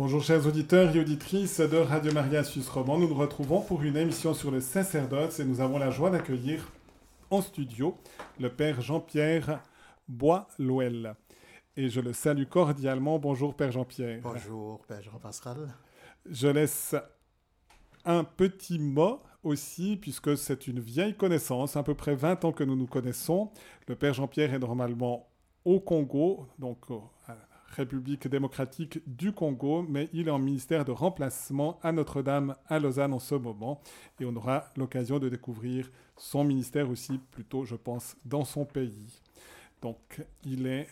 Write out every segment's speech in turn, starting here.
Bonjour chers auditeurs et auditrices de Radio Maria Suisse Romand. Nous nous retrouvons pour une émission sur le sacerdoce et nous avons la joie d'accueillir en studio le Père Jean-Pierre Bois-Louel. Et je le salue cordialement. Bonjour Père Jean-Pierre. Bonjour Père Jean-Pascal. Je laisse un petit mot aussi, puisque c'est une vieille connaissance, à peu près 20 ans que nous nous connaissons. Le Père Jean-Pierre est normalement au Congo, donc République démocratique du Congo, mais il est en ministère de remplacement à Notre-Dame à Lausanne en ce moment. Et on aura l'occasion de découvrir son ministère aussi, plutôt, je pense, dans son pays. Donc, il est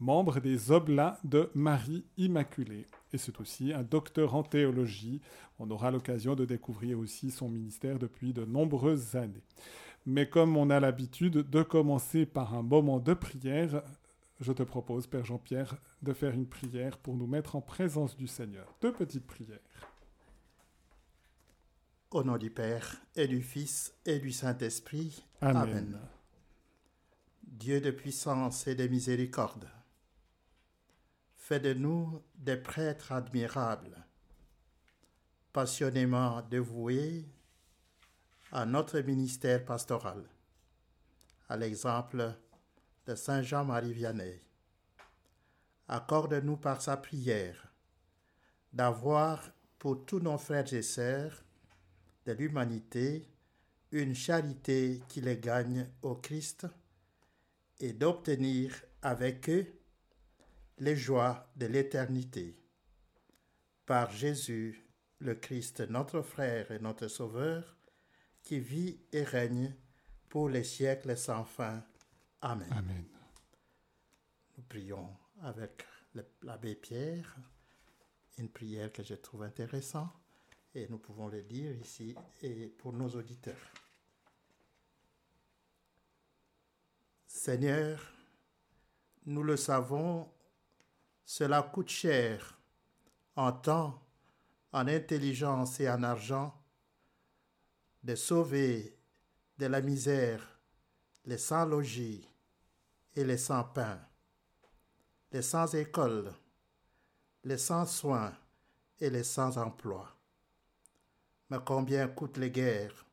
membre des Oblats de Marie Immaculée. Et c'est aussi un docteur en théologie. On aura l'occasion de découvrir aussi son ministère depuis de nombreuses années. Mais comme on a l'habitude de commencer par un moment de prière, je te propose, Père Jean-Pierre, de faire une prière pour nous mettre en présence du Seigneur. Deux petites prières. Au nom du Père et du Fils et du Saint-Esprit. Amen. Amen. Dieu de puissance et de miséricorde, fais de nous des prêtres admirables, passionnément dévoués à notre ministère pastoral, à l'exemple de Saint Jean-Marie Vianney. Accorde-nous par sa prière d'avoir pour tous nos frères et sœurs de l'humanité une charité qui les gagne au Christ et d'obtenir avec eux les joies de l'éternité. Par Jésus, le Christ, notre frère et notre Sauveur, qui vit et règne pour les siècles sans fin. Amen. Amen. Nous prions avec l'abbé Pierre, une prière que je trouve intéressante et nous pouvons le dire ici et pour nos auditeurs. Seigneur, nous le savons, cela coûte cher en temps, en intelligence et en argent de sauver de la misère les sans logis et les sans pain, les sans école, les sans soins et les sans emploi. Mais combien coûtent les guerres?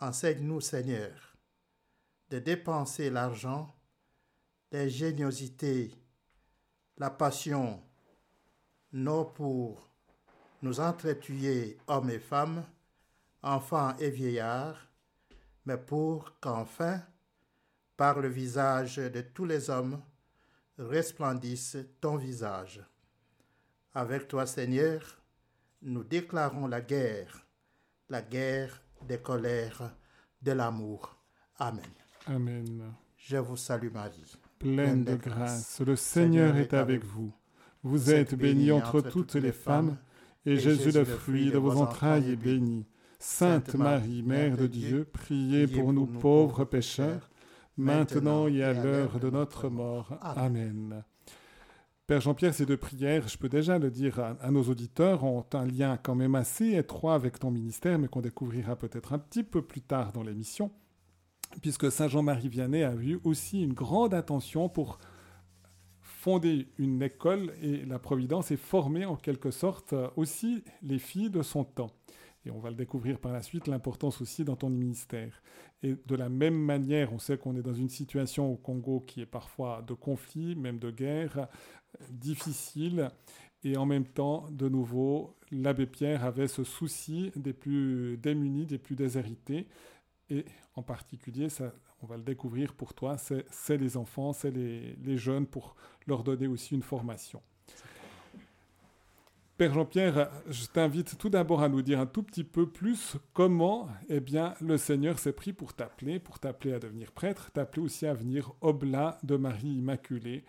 Enseigne-nous, Seigneur, de dépenser l'argent, l'ingéniosité, la passion, non pour nous entretuer hommes et femmes, enfants et vieillards, mais pour qu'enfin, par le visage de tous les hommes, resplendisse ton visage. Avec toi, Seigneur, nous déclarons la guerre, la guerre des colères, de l'amour. Amen. Amen. Je vous salue Marie. Pleine de grâce, le Seigneur est avec vous. Vous êtes bénie entre toutes les femmes, et Jésus, le fruit de vos entrailles, est béni. Sainte Marie, Mère de Dieu, priez pour nous pauvres pécheurs, maintenant et à l'heure de notre mort. Amen. Père Jean-Pierre, ces deux prières, je peux déjà le dire à, à, nos auditeurs, ont un lien quand même assez étroit avec ton ministère, mais qu'on découvrira peut-être un petit peu plus tard dans l'émission, puisque Saint Jean-Marie Vianney a eu aussi une grande attention pour fonder une école et la Providence est formée en quelque sorte aussi les filles de son temps. Et on va le découvrir par la suite, l'importance aussi dans ton ministère. Et de la même manière, on sait qu'on est dans une situation au Congo qui est parfois de conflit, même de guerre, difficile. Et en même temps, de nouveau, l'abbé Pierre avait ce souci des plus démunis, des plus déshérités. Et en particulier, ça, on va le découvrir pour toi, c'est les enfants, c'est les, les jeunes, pour leur donner aussi une formation. Père Jean-Pierre, je t'invite tout d'abord à nous dire un tout petit peu plus comment eh bien, le Seigneur s'est pris pour t'appeler, pour t'appeler à devenir prêtre, t'appeler aussi à venir oblat de Marie Immaculée.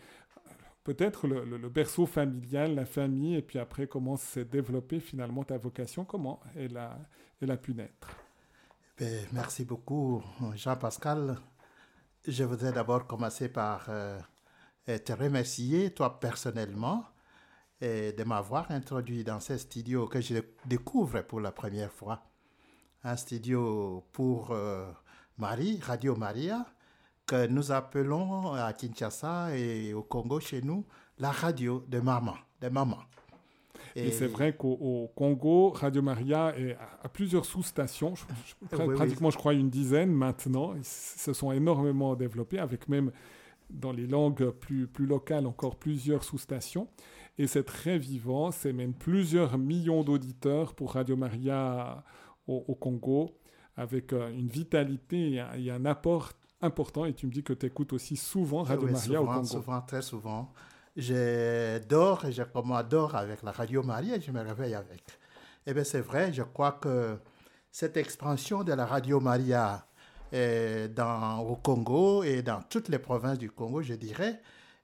Peut-être le, berceau familial, la famille, et puis après comment s'est développée finalement ta vocation, comment elle a, elle a pu naître. Ben, merci beaucoup Jean-Pascal. Je voudrais d'abord commencer par euh, te remercier, toi personnellement, et de m'avoir introduit dans ce studio que je découvre pour la première fois. Un studio pour euh, Marie, Radio Maria, que nous appelons à Kinshasa et au Congo chez nous la radio de maman, de maman. Et, c'est vrai qu'au Congo, Radio Maria a plusieurs sous-stations, pratiquement je crois une dizaine maintenant. Ils se sont énormément développés avec même dans les langues plus, plus locales encore plusieurs sous-stations. Et c'est très vivant, c'est même plusieurs millions d'auditeurs pour Radio Maria au, Congo, avec euh, une vitalité et un, apport important. Et tu me dis que tu écoutes aussi souvent Radio Maria au Congo. Souvent, très souvent je dors et je m'adore avec la radio Maria et je me réveille avec. Eh bien, c'est vrai, je crois que cette expansion de la radio Maria eh, dans, au Congo et dans toutes les provinces du Congo, je dirais,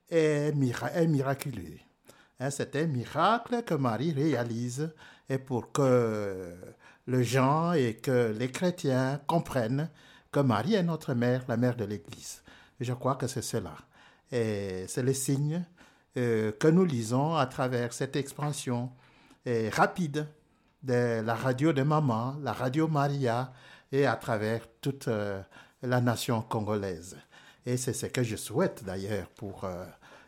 est, miraculeux. Hein, c'est un miracle que Marie réalise et pour que les gens et que les chrétiens comprennent que Marie est notre mère, la mère de l'Église. Je crois que c'est cela. Et c'est le signe euh, que nous lisons à travers cette expansion euh, rapide de la radio de maman, la radio Maria, et à travers toute euh, la nation congolaise. Et c'est ce que je souhaite d'ailleurs pour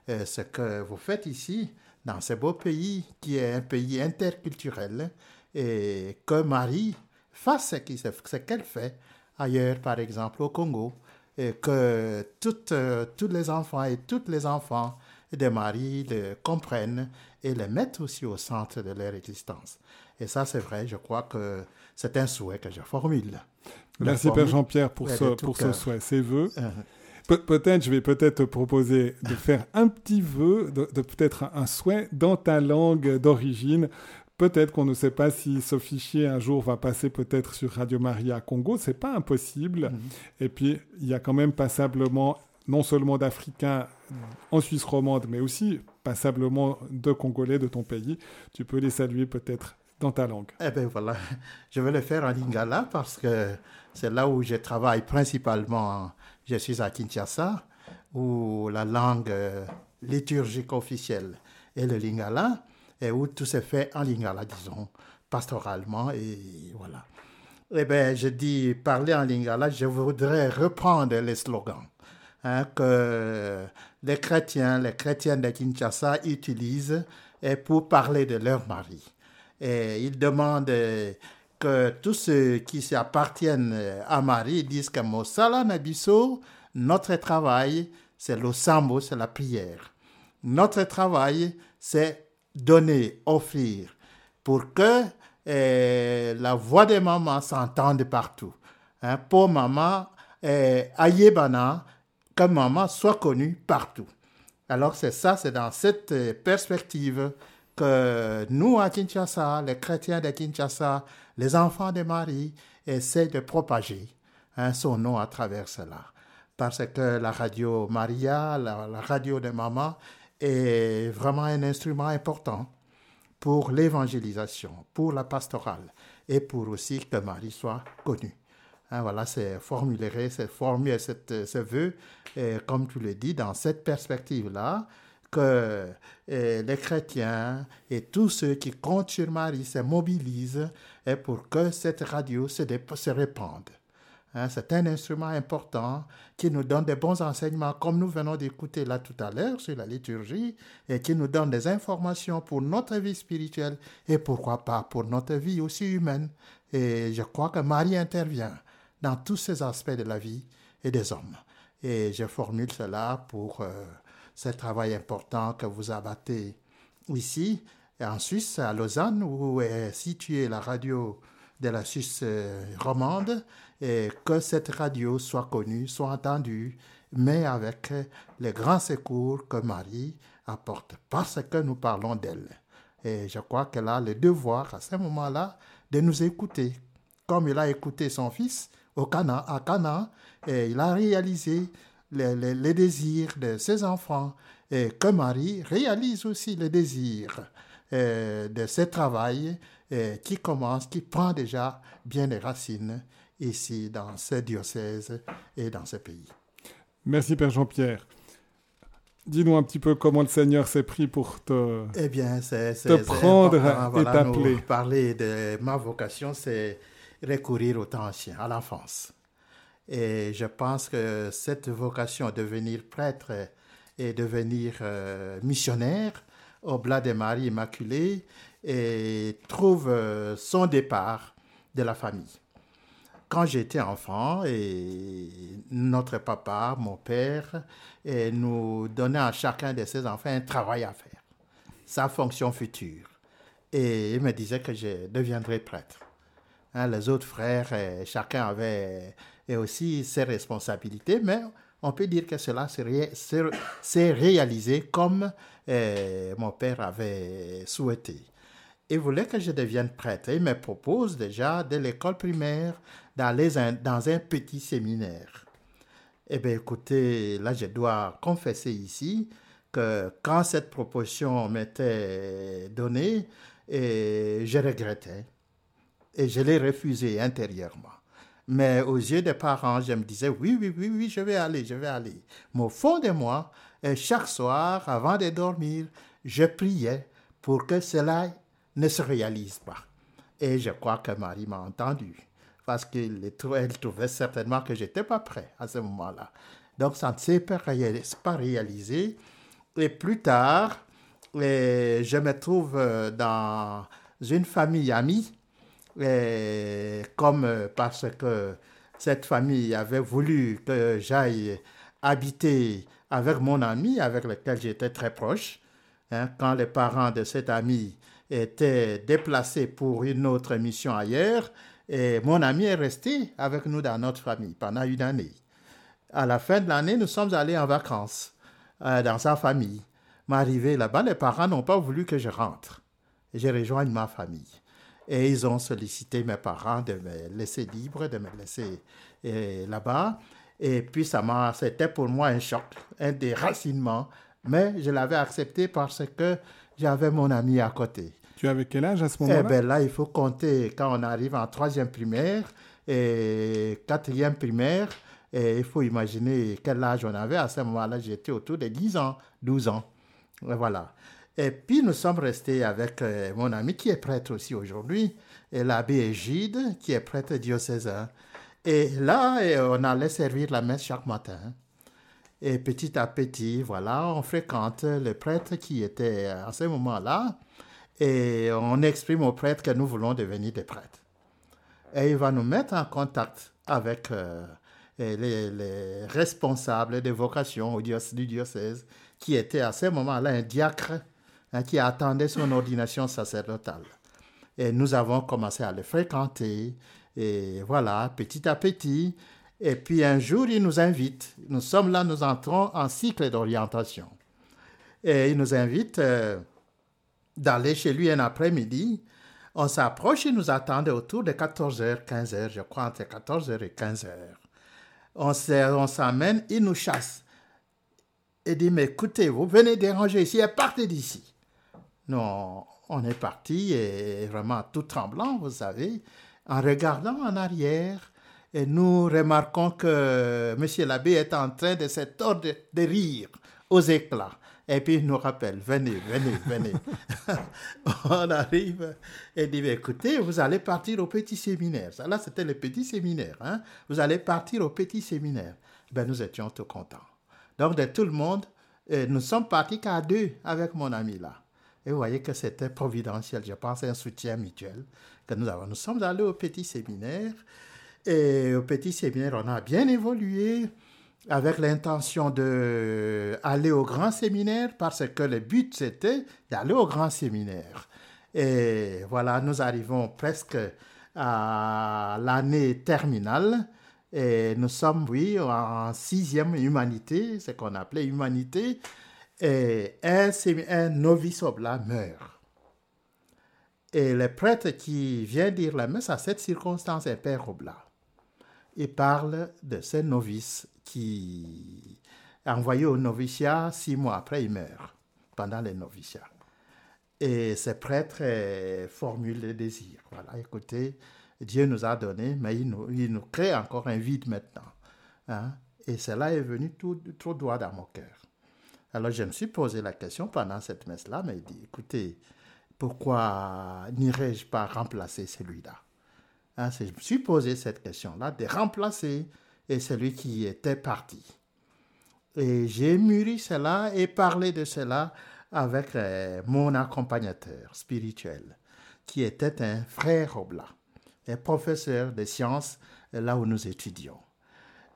ce que vous faites ici, dans ce beau pays qui est un pays interculturel, et que Marie fasse ce qu'elle fait ailleurs, par exemple au Congo, et que toutes, tous les enfants et toutes les enfants des maris le comprennent et le mettent aussi au centre de leur existence. Et ça, c'est vrai, je crois que c'est un souhait que je formule. Merci Père Jean-Pierre pour, ce, pour ce souhait, ces vœux. Peut-être, je vais peut-être te proposer de faire un petit vœu, de, peut-être un souhait dans ta langue d'origine. Peut-être qu'on ne sait pas si ce fichier un jour va passer peut-être sur Radio Maria Congo, c'est pas impossible. Uh-huh. Et puis il y a quand même passablement non seulement d'Africains en Suisse romande, mais aussi passablement de Congolais de ton pays. Tu peux les saluer peut-être dans ta langue. Eh bien voilà, je vais le faire en lingala parce que c'est là où je travaille principalement. Je suis à Kinshasa, où la langue euh, liturgique officielle est le lingala, et où tout se fait en lingala, disons, pastoralement, et voilà. Eh bien, je dis parler en lingala, je voudrais reprendre les slogans. Hein, que les chrétiens, les chrétiennes de Kinshasa utilisent pour parler de leur mari. Et ils demandent que tous ceux qui appartiennent à Marie disent que Mosala Nabiso, notre travail, c'est le sambo, c'est la prière. Notre travail, c'est donner, offrir, pour que eh, la voix de maman s'entende partout. Hein, pour maman, eh, Ayebana, que maman soit connue partout. Alors c'est ça, c'est dans cette euh, perspective que nous à Kinshasa, les chrétiens de Kinshasa, les enfants de Marie, essaient de propager hein, son nom à travers cela. Parce que la radio Maria, la, radio de maman, est vraiment un instrument important pour l'évangélisation, pour la pastorale et pour aussi que Marie soit connue. Hein, voilà, c'est formuler, c'est formuler ce vœu, et comme tu le dis, dans cette perspective-là, que les chrétiens et tous ceux qui comptent sur Marie se mobilisent et pour que cette radio se, se répande. Hein, c'est un instrument important qui nous donne des bons enseignements, comme nous venons d'écouter là tout à l'heure sur la liturgie, et qui nous donne des informations pour notre vie spirituelle et pourquoi pas pour notre vie aussi humaine. Et je crois que Marie intervient dans tous ces aspects de la vie et des hommes. Et je formule cela pour euh, ce travail important que vous abattez ici, en Suisse, à Lausanne, où est située la radio de la Suisse euh, romande, et que cette radio soit connue, soit entendue, mais avec les grands secours que Marie apporte, parce que nous parlons d'elle. Et je crois qu'elle a le devoir, à ce moment-là, de nous écouter, comme il a écouté son fils au Cana, à Cana, et il a réalisé les, désirs de ses enfants, et que Marie réalise aussi les désirs euh, de ce travail euh, qui commence, qui prend déjà bien des racines ici dans ce diocèse et dans ce pays. Merci Père Jean-Pierre. Dis-nous un petit peu comment le Seigneur s'est pris pour te, eh bien, c'est, te prendre et t'appeler. Parler de ma vocation, c'est recourir au temps ancien, à l'enfance. Et je pense que cette vocation de devenir prêtre et devenir euh, missionnaire au Blas des Maries Immaculées trouve euh, son départ de la famille. Quand j'étais enfant, et notre papa, mon père, nous donnait à chacun de ses enfants un travail à faire, sa fonction future. Et il me disait que je deviendrais prêtre. Hein, les autres frères, chacun avait aussi ses responsabilités, mais on peut dire que cela s'est réalisé comme euh, mon père avait souhaité. Il voulait que je devienne prêtre. Il me propose déjà, dès l'école primaire, d'aller dans un petit séminaire. Eh bien, écoutez, là, je dois confesser ici que quand cette proposition m'était donnée, et je regrettais. Et je l'ai refusée intérieurement. Mais aux yeux des parents, je me disais, oui, oui, oui, oui, je vais aller, je vais aller. Mais au fond de moi, chaque soir, avant de dormir, je priais pour que cela ne se réalise pas. Et je crois que Marie m'a entendu, parce qu'elle trouvait certainement que je n'étais pas prêt à ce moment-là. Donc ça ne s'est pas réalisé. Et plus tard, je me trouve euh, dans une famille amie comme euh, parce que cette famille avait voulu que j'aille habiter avec mon ami avec lequel j'étais très proche. Hein, quand les parents de cet ami étaient déplacés pour une autre mission ailleurs, et mon ami est resté avec nous dans notre famille pendant une année. À la fin de l'année, nous sommes allés en vacances euh, dans sa famille. M'arriver là-bas, les parents n'ont pas voulu que je rentre. Je rejoigne ma famille. Et ils ont sollicité mes parents de me laisser libre, de me laisser euh, là-bas. Et puis, ça m'a, c'était pour moi un choc, un déracinement. Mais je l'avais accepté parce que j'avais mon ami à côté. Tu avais quel âge à ce moment-là? Eh bien là, il faut compter quand on arrive en troisième primaire et quatrième primaire. Et il faut imaginer quel âge on avait. À ce moment-là, j'étais autour de 10 ans, 12 ans. Voilà. Et puis nous sommes restés avec euh, mon ami qui est prêtre aussi aujourd'hui, et l'abbé Égide, qui est prêtre diocésain. Et là, on allait servir la messe chaque matin. Et petit à petit, voilà, on fréquente le prêtre qui était à ce moment-là, et on exprime au prêtre que nous voulons devenir des prêtres. Et il va nous mettre en contact avec euh, les, responsables des vocations du diocèse, qui était à ce moment-là un diacre Hein, qui attendait son ordination sacerdotale. Et nous avons commencé à le fréquenter, et voilà, petit à petit. Et puis un jour, il nous invite. Nous sommes là, nous entrons en cycle d'orientation. Et il nous invite euh, d'aller chez lui un après-midi. On s'approche, il nous attendait autour de 14h, 15h, je crois, entre 14h et 15h. On s'amène, il nous chasse. Il dit, mais écoutez, vous venez déranger ici et partez d'ici. Nous, on est parti et vraiment tout tremblant, vous savez, en regardant en arrière. Nous remarquons que M. l'abbé est en train de se tordre de rire aux éclats. Et puis il nous rappelle, venez, venez, venez. on arrive et dit, écoutez, vous allez partir au petit séminaire. Ça, là, c'était le petit séminaire. Hein? Vous allez partir au petit séminaire. Ben, nous étions tout contents. Donc, de tout le monde, nous sommes partis qu'à deux avec mon ami là. Et vous voyez que c'était providentiel. Je pense un soutien mutuel que nous avons. Nous sommes allés au petit séminaire. Et au petit séminaire, on a bien évolué avec l'intention d'aller au grand séminaire parce que le but c'était d'aller au grand séminaire. Et voilà, nous arrivons presque à l'année terminale et nous sommes, oui, en sixième humanité, ce qu'on appelait humanité et un, novice oblat meurt. Et le prêtre qui vient dire la messe à cette circonstance est Père Oblat. Il parle de ce novice qui est envoyé au noviciat six mois après, il meurt pendant le noviciat. Et ce prêtre formule le désir. Voilà, écoutez, Dieu nous a donné, mais il nous, il nous crée encore un vide maintenant. Hein? Et cela est venu tout, trop droit dans mon cœur. Alors je me suis posé la question pendant cette messe-là, mais il dit, écoutez, pourquoi n'irais-je pas remplacer celui-là? Hein, Je me suis posé cette question-là, de remplacer et celui qui était parti. Et j'ai mûri cela et parlé de cela avec euh, mon accompagnateur spirituel, qui était un frère Oblat, un professeur de sciences là où nous étudions.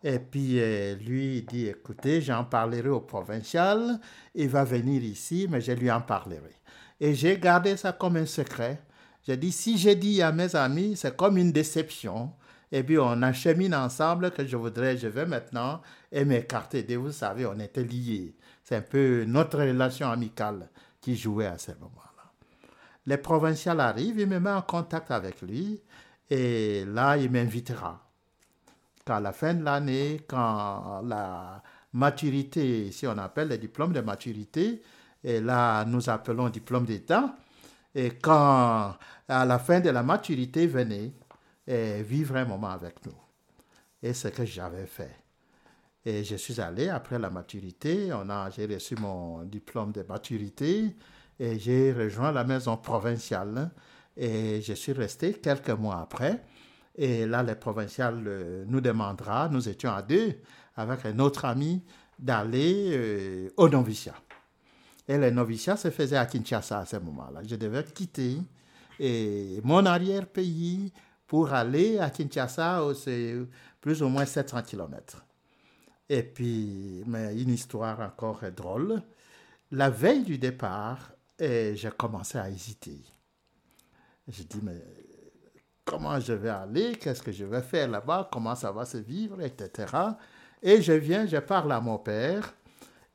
Et puis euh, lui dit, écoutez, j'en parlerai au provincial, il va venir ici, mais je lui en parlerai. Et j'ai gardé ça comme un secret. J'ai dit, si j'ai dit à mes amis, c'est comme une déception. Et puis on achemine ensemble que je voudrais, je vais maintenant m'écarter. Et vous savez, on était liés. C'est un peu notre relation amicale qui jouait à ce moment-là. Le provincial arrive, il me met en contact avec lui et là, il m'invitera. Qu'à la fin de l'année, quand la maturité, si on appelle le diplôme de maturité, et là, nous appelons diplôme d'État, et quand à la fin de la maturité venait, et vivre un moment avec nous. Et c'est ce que j'avais fait. Et je suis allé après la maturité, j'ai reçu mon diplôme de maturité et j'ai rejoint la maison provinciale et je suis resté quelques mois après. Et là, le provincial euh, nous demandera, nous étions à deux avec un autre ami, d'aller euh, au noviciat. Et le noviciat se faisait à Kinshasa à ce moment-là. Je devais quitter mon arrière-pays pour aller à Kinshasa, c'est plus ou moins 700 kilomètres. Et puis, mais une histoire encore drôle. La veille du départ, j'ai commencé à hésiter. Je dis, mais comment je vais aller Qu'est-ce que je vais faire là-bas Comment ça va se vivre Etc. Et je viens, je parle à mon père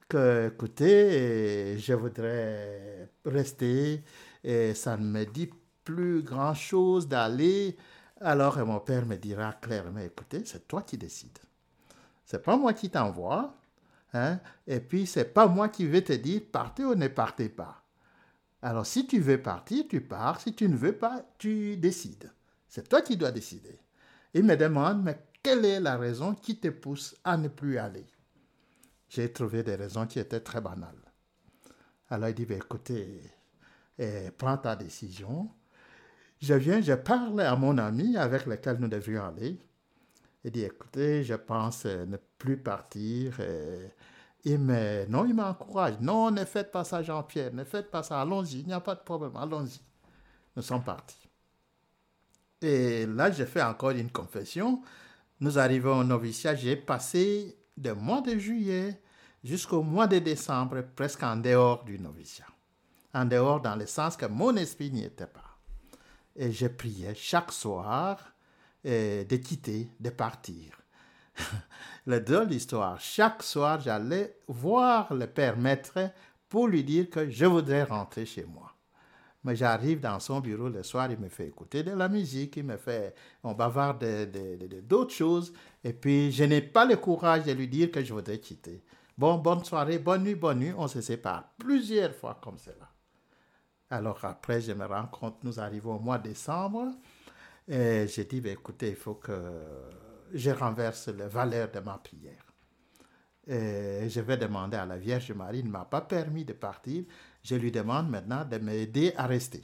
que, écoutez, je voudrais rester et ça ne me dit plus grand-chose d'aller. Alors mon père me dira clairement, écoutez, c'est toi qui décides. C'est pas moi qui t'envoie. Hein? Et puis, c'est pas moi qui vais te dire partez ou ne partez pas. Alors, si tu veux partir, tu pars. Si tu ne veux pas, tu décides. C'est toi qui dois décider. Il me demande, mais quelle est la raison qui te pousse à ne plus aller? J'ai trouvé des raisons qui étaient très banales. Alors, il dit, ben, écoutez, eh, prends ta décision. Je viens, je parle à mon ami avec lequel nous devions aller. Il dit, écoutez, je pense euh, ne plus partir. Me, non, il m'encourage. Non, ne faites pas ça, Jean-Pierre. Ne faites pas ça. Allons-y. Il n'y a pas de problème. Allons-y. Nous sommes partis. Et là, j'ai fait encore une confession. Nous arrivons au noviciat. J'ai passé du mois de juillet jusqu'au mois de décembre, presque en dehors du noviciat. En dehors dans le sens que mon esprit n'y était pas. Et je priais chaque soir de quitter, de partir. la drôle d'histoire, chaque soir, j'allais voir le père maître pour lui dire que je voudrais rentrer chez moi. Mais j'arrive dans son bureau le soir, il me fait écouter de la musique, il me fait, on bavarde d'autres choses, et puis je n'ai pas le courage de lui dire que je voudrais quitter. Bon, bonne soirée, bonne nuit, bonne nuit, on se sépare plusieurs fois comme cela. Alors après, je me rends compte, nous arrivons au mois de décembre, et j'ai dit, ben, écoutez, il faut que je renverse les valeurs de ma prière. Et je vais demander à la Vierge Marie, ne m'a pas permis de partir, je lui demande maintenant de m'aider à rester.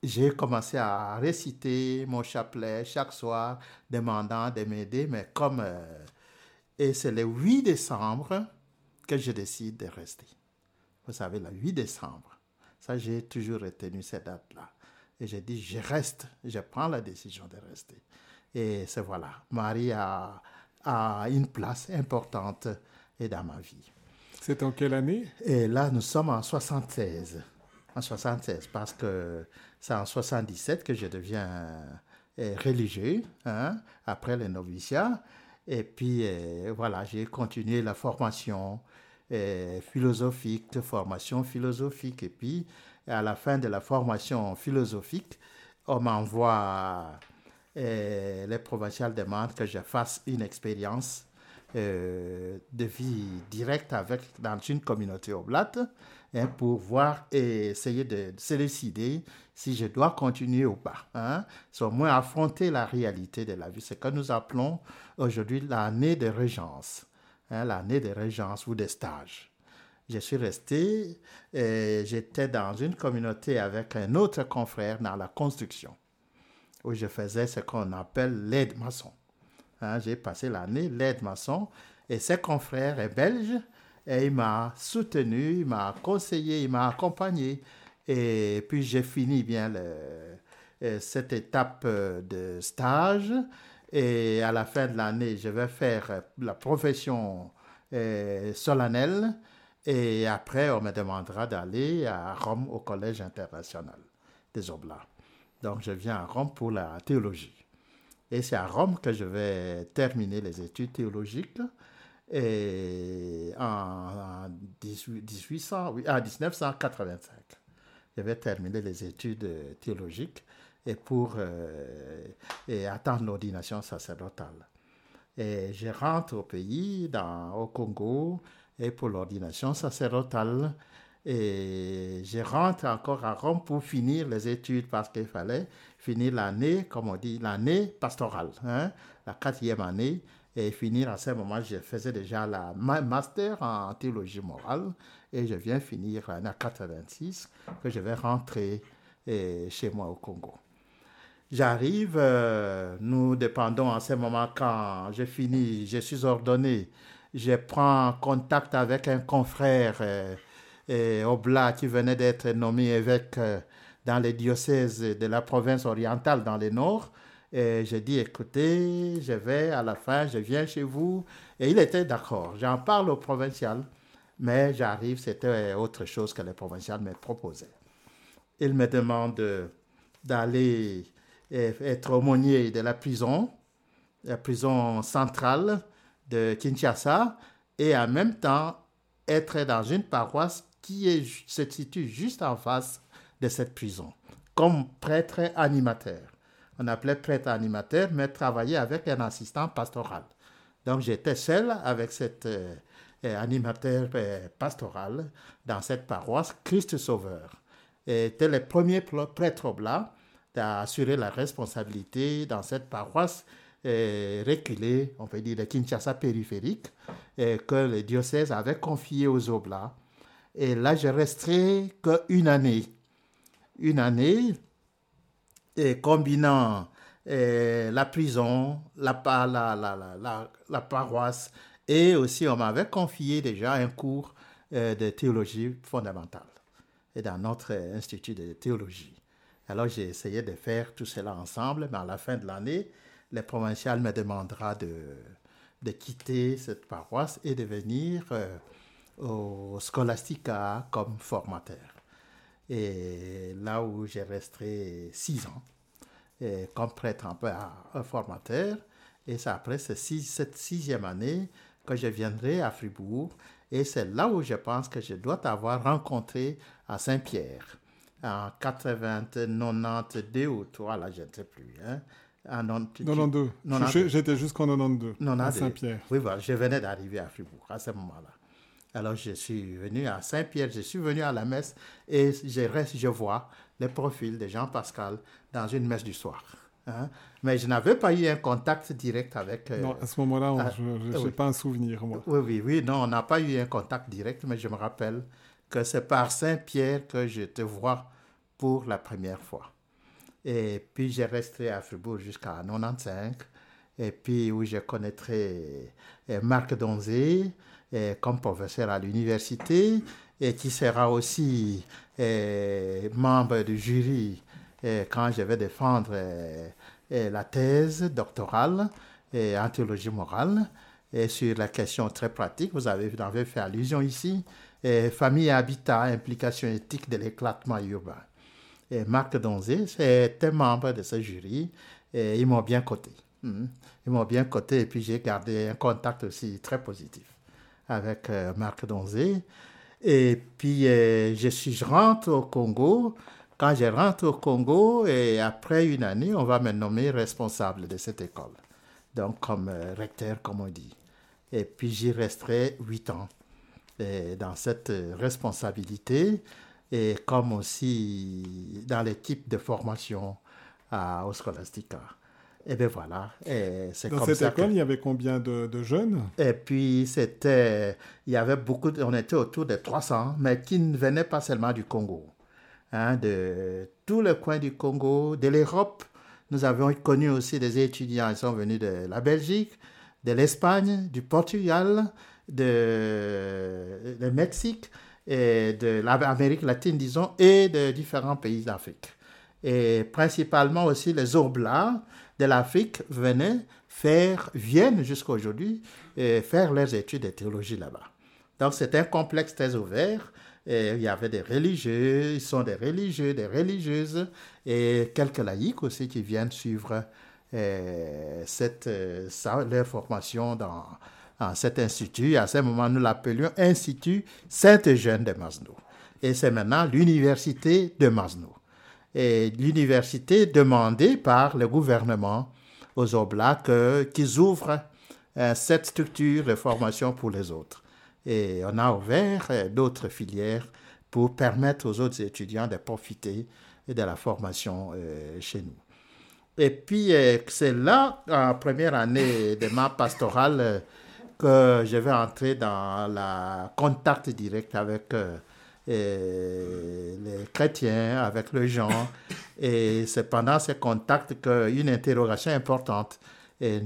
J'ai commencé à réciter mon chapelet chaque soir, demandant de m'aider, mais comme... Euh, et c'est le 8 décembre que je décide de rester. Vous savez, le 8 décembre. Ça, j'ai toujours retenu cette date-là. Et j'ai dit, je reste, je prends la décision de rester. Et c'est voilà, Marie a, a, une place importante dans ma vie. C'est en quelle année? Et là, nous sommes en 76. En 76, parce que c'est en 77 que je deviens euh, religieux, hein, après le noviciat. Et puis, euh, voilà, j'ai continué la formation euh, philosophique, formation philosophique. Et puis, à la fin de la formation philosophique, on m'envoie, les provinciales demandent que je fasse une expérience euh, de vie directe avec, dans une communauté oblate hein, pour voir et essayer de, se décider si je dois continuer ou pas. Hein, au moins affronter la réalité de la vie. C'est ce que nous appelons aujourd'hui l'année de régence, hein, l'année de régence ou de stage je suis resté et j'étais dans une communauté avec un autre confrère dans la construction, où je faisais ce qu'on appelle l'aide maçon. Hein, j'ai passé l'année l'aide maçon Et ses confrères est belge et il m'a soutenu, il m'a conseillé, il m'a accompagné. Et puis j'ai fini bien le, cette étape de stage. Et à la fin de l'année, je vais faire la profession solennelle. Et après, on me demandera d'aller à Rome au Collège international des Oblats. Donc, je viens à Rome pour la théologie. Et c'est à Rome que je vais terminer les études théologiques. En, 1800, oui, 1985, je vais terminer les études théologiques et pour euh, et attendre l'ordination sacerdotale. Et je rentre au pays, dans, au Congo, et pour l'ordination sacerdotale. Et je rentre encore à Rome pour finir les études parce qu'il fallait finir l'année, comme on dit, l'année pastorale, hein, la quatrième année. Et finir à ce moment, je faisais déjà la master en théologie morale et je viens finir l'année 86 que je vais rentrer eh, chez moi au Congo. J'arrive, euh, nous dépendons à ce moment quand je finis, je suis ordonné je prends contact avec un confrère euh, Oblat qui venait d'être nommé évêque euh, dans les diocèses de la province orientale dans le nord. Et je dis, écoutez, je vais à la fin, je viens chez vous. Et il était d'accord. J'en parle au provincial, mais j'arrive, c'était autre chose que le provincial me proposait. Il me demande d'aller être aumônier de la prison, la prison centrale, de Kinshasa et en même temps être dans une paroisse qui se situe juste en face de cette prison, comme prêtre animateur. On appelait prêtre animateur, mais travailler avec un assistant pastoral. Donc j'étais seul avec cet euh, animateur euh, pastoral dans cette paroisse, Christ Sauveur. Était le premier prêtre blanc d'assurer la responsabilité dans cette paroisse reculé, on peut dire, de Kinshasa périphérique, que le diocèse avait confié aux Oblats. Et là, je resterai qu'une année. Une année, et combinant la prison, la, la, la, la, paroisse, et aussi on m'avait confié déjà un cours de théologie fondamentale et dans notre institut de théologie. Alors j'ai essayé de faire tout cela ensemble, mais à la fin de l'année, le provincial me demandera de, de quitter cette paroisse et de venir euh, au Scholastica comme formateur. Et là où j'ai resté six ans, et comme prêtre un peu un formateur. Et c'est après cette sixième année que je viendrai à Fribourg. Et c'est là où je pense que je dois avoir rencontré à Saint-Pierre en 92 ou 3, là je ne sais plus. Hein. 92. J'étais jusqu'en 92 à Saint-Pierre. Oui, voilà, je venais d'arriver à Fribourg à ce moment-là. Alors je suis venu à Saint-Pierre, je suis venu à la messe et je reste, je vois le profil de Jean Pascal dans une messe du soir. Hein. Mais je n'avais pas eu un contact direct avec. Euh, non, à ce moment-là, ah, je n'ai pas un souvenir, moi. Oui, oui, oui, non, on n'a pas eu un contact direct, mais je me rappelle que c'est par Saint-Pierre que je te vois pour la première fois. Et puis, j'ai resté à Fribourg jusqu'à 95. Et puis, où je connaîtrai eh, Marc Donzé comme professeur à l'université et qui sera aussi eh, membre du jury quand je vais défendre la thèse doctorale en théologie morale. Et sur la question très pratique, vous avez, vous avez fait allusion ici, famille et habitat, implication éthique de l'éclatement urbain. Et Marc Donzé était membre de ce jury et ils m'ont bien coté. Hmm. Ils m'ont bien coté et puis j'ai gardé un contact aussi très positif avec euh, Marc Donzé. Et puis euh, je, suis, rentre au Congo. Quand je rentre au Congo, et après une année, on va me nommer responsable de cette école. Donc comme euh, recteur, comme on dit. Et puis j'y resterai huit ans dans cette responsabilité et comme aussi dans l'équipe de formation au Scholastica. Et bien voilà. Et c'est Dans cette école, il y avait combien de, de, jeunes? Et puis, c'était, il y avait beaucoup, on était autour de 300, mais qui ne venaient pas seulement du Congo. Hein, de tout le coin du Congo, de l'Europe. Nous avions connu aussi des étudiants, ils sont venus de la Belgique, de l'Espagne, du Portugal, de, de Mexique, et de l'Amérique latine, disons, et de différents pays d'Afrique. Et principalement aussi les oblats de l'Afrique venaient faire, viennent jusqu'à aujourd'hui, faire leurs études de théologie là-bas. Donc c'est un complexe très ouvert. Il y avait des religieux, ils sont des religieux, des religieuses, et quelques laïcs aussi qui viennent suivre euh, cette, euh, leur formation dans, cet institut. À ce moment, nous l'appelions Institut Sainte-Eugène de Masnou. Et c'est maintenant l'Université de Masnou. Et l'université demandée par le gouvernement aux Oblats qu'ils ouvrent euh, cette structure de formation pour les autres. Et on a ouvert euh, d'autres filières pour permettre aux autres étudiants de profiter de la formation euh, chez nous. Et puis, c'est là, en première année de ma pastorale, que je vais entrer dans le contact direct avec les chrétiens, avec les gens. Et c'est pendant ces contacts qu'une interrogation importante est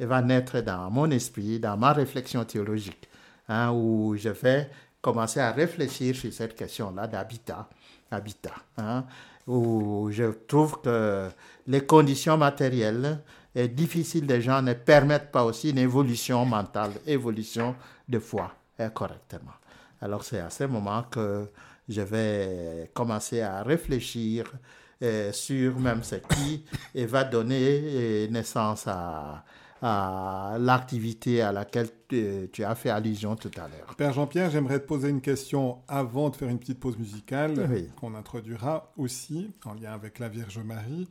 et va naître dans mon esprit, dans ma réflexion théologique, hein, où je vais commencer à réfléchir sur cette question-là d'habitat, habitat, hein, où je trouve que les conditions matérielles et difficiles des gens ne permettent pas aussi une évolution mentale, évolution de foi hein, correctement. Alors c'est à ce moment que je vais commencer à réfléchir euh, sur même ce qui va donner euh, naissance à, à l'activité à laquelle tu, as fait allusion tout à l'heure. Père Jean-Pierre, j'aimerais te poser une question avant de faire une petite pause musicale qu'on introduira aussi en lien avec la Vierge Marie.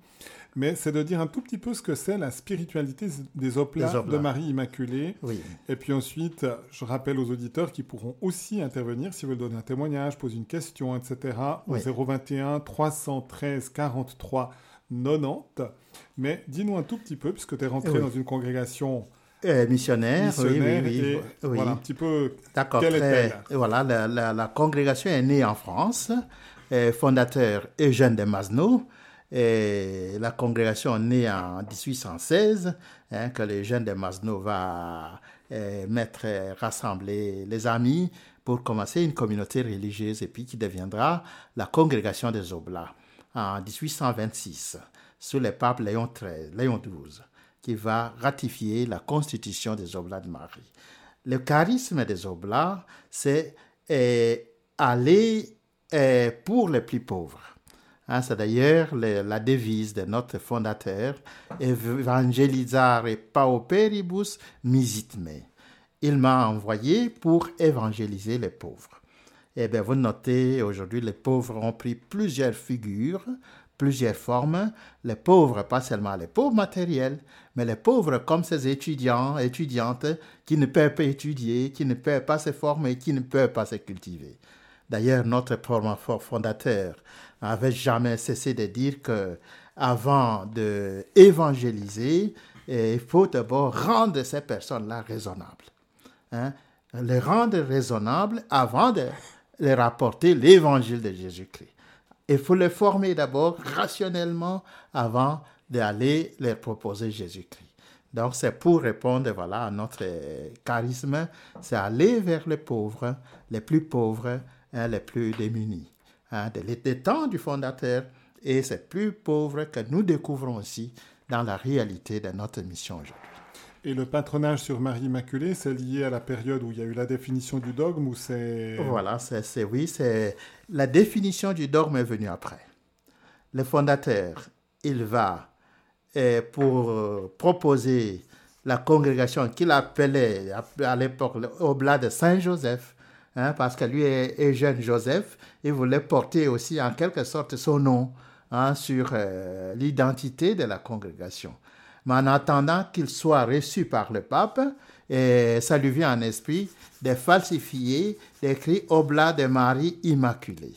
Mais c'est de dire un tout petit peu ce que c'est la spiritualité des oplats, de Marie Immaculée. Oui. Et puis ensuite, je rappelle aux auditeurs qui pourront aussi intervenir s'ils veulent donner un témoignage, poser une question, etc. au 021 313 43 90. Mais dis-nous un tout petit peu, puisque tu es rentré dans une congrégation euh, missionnaire, oui, oui, Voilà un petit peu. D'accord. Voilà, la, congrégation est née en France. fondateur Eugène de Masneau. Et la congrégation est née en 1816, hein, que le jeune de Masneau va euh, mettre, rassembler les amis pour commencer une communauté religieuse et puis qui deviendra la congrégation des Oblats en 1826 sous le pape Léon XIII, Léon XII, qui va ratifier la constitution des Oblats de Marie. Le charisme des Oblats, c'est euh, aller euh, pour les plus pauvres. Hein, c'est d'ailleurs la devise de notre fondateur, Evangelizare pauperibus misit me. Il m'a envoyé pour évangéliser les pauvres. Eh bien, vous notez, aujourd'hui, les pauvres ont pris plusieurs figures, plusieurs formes. Les pauvres, pas seulement les pauvres matériels, mais les pauvres comme ces étudiants, étudiantes qui ne peuvent pas étudier, qui ne peuvent pas se former, qui ne peuvent pas se cultiver. D'ailleurs, notre fondateur n'avait jamais cessé de dire que avant de évangéliser, eh, il faut d'abord rendre ces personnes-là raisonnables. Hein? Les rendre raisonnables avant de les rapporter l'évangile de Jésus-Christ. Il faut les former d'abord rationnellement avant d'aller leur proposer Jésus-Christ. Donc c'est pour répondre à notre charisme, c'est aller vers les pauvres, les plus pauvres, hein, les plus démunis. Hein, des temps du fondateur, et c'est plus pauvres que nous découvrons aussi dans la réalité de notre mission aujourd'hui. Et le patronage sur Marie Immaculée, c'est lié à la période où il y a eu la définition du dogme ou c'est... Voilà, c'est oui, c'est la définition du dogme est venue après. Le fondateur, il va eh, pour euh, proposer la congrégation qu'il appelait à, l'époque l'Oblat de Saint-Joseph, hein, parce que lui est, jeune Joseph, il voulait porter aussi en quelque sorte son nom hein, sur euh, l'identité de la congrégation mais en attendant qu'il soit reçu par le pape, et ça lui vient en esprit de falsifier l'écrit Oblat de Marie Immaculée.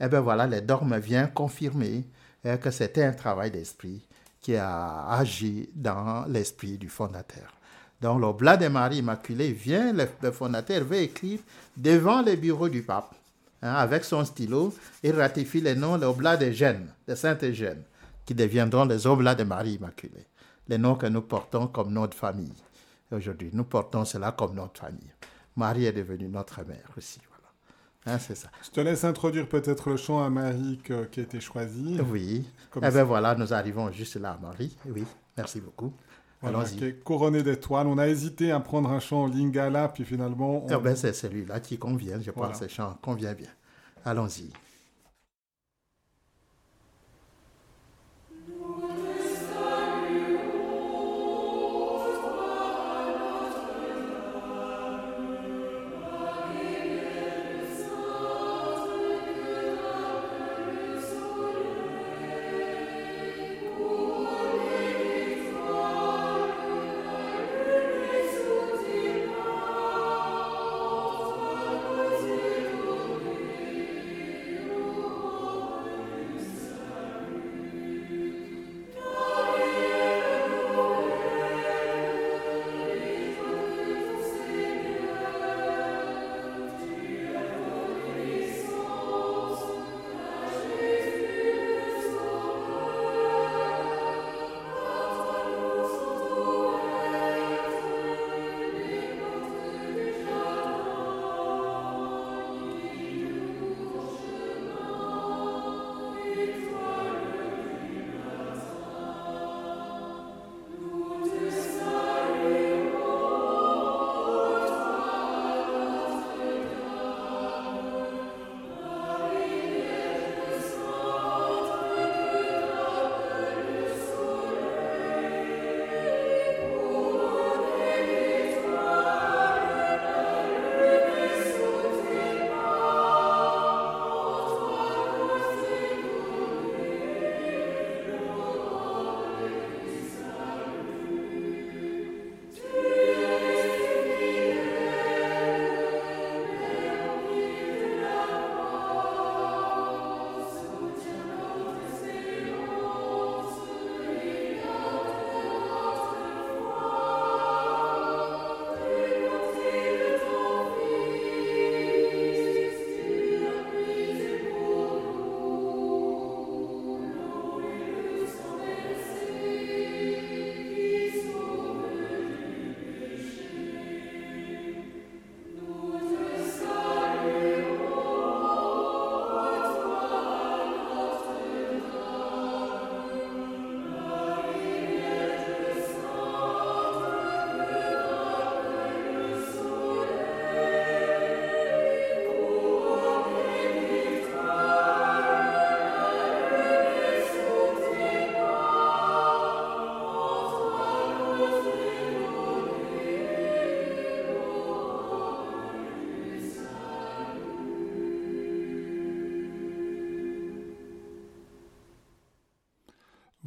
Et eh bien voilà, le dogme vient confirmer eh, que c'était un travail d'esprit qui a agi dans l'esprit du fondateur. Donc l'Oblat de Marie Immaculée vient, le, fondateur veut écrire devant le bureau du pape. Hein, avec son stylo, il ratifie les noms, l'Oblat de Gênes, de Sainte-Eugène, qui deviendront les Oblats de Marie Immaculée les noms que nous portons comme nom de famille. aujourd'hui. Nous portons cela comme notre famille. Marie est devenue notre mère aussi. Voilà. Hein, c'est ça. Je te laisse introduire peut-être le chant à Marie qui a été choisi. Oui. Comme eh bien voilà, nous arrivons juste là, Marie. Oui, merci beaucoup. Allons-y. couronné d'étoiles. On a hésité à prendre un chant lingala, puis finalement. Eh ben, c'est celui-là qui convient. Je pense que ce chant convient bien. Allons-y.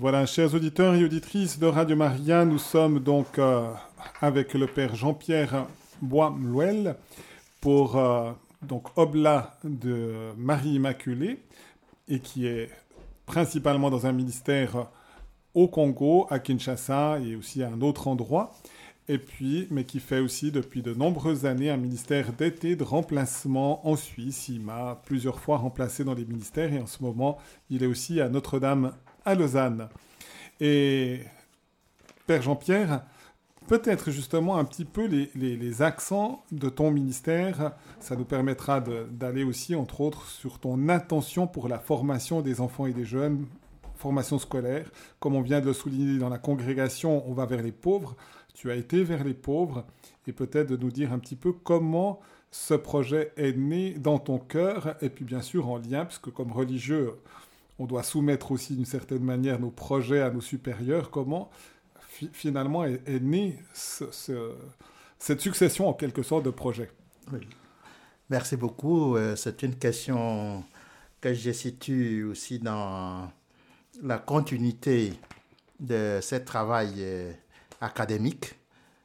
Voilà, chers auditeurs et auditrices de Radio Maria, nous sommes donc euh, avec le Père Jean-Pierre Bois-Mlouel pour euh, donc Oblat de Marie Immaculée et qui est principalement dans un ministère au Congo, à Kinshasa et aussi à un autre endroit. Et puis, mais qui fait aussi depuis de nombreuses années un ministère d'été de remplacement en Suisse. Il m'a plusieurs fois remplacé dans les ministères et en ce moment, il est aussi à Notre-Dame à Lausanne. Et Père Jean-Pierre, peut-être justement un petit peu les, accents de ton ministère, ça nous permettra d'aller aussi, entre autres, sur ton attention pour la formation des enfants et des jeunes, formation scolaire. Comme on vient de le souligner dans la congrégation, on va vers les pauvres. Tu as été vers les pauvres et peut-être de nous dire un petit peu comment ce projet est né dans ton cœur et puis bien sûr en lien, puisque comme religieux, on doit soumettre aussi d'une certaine manière nos projets à nos supérieurs. Comment finalement est, née cette succession en quelque sorte de projets? Merci beaucoup. Euh, c'est une question que je situe aussi dans la continuité de ce travail euh, académique.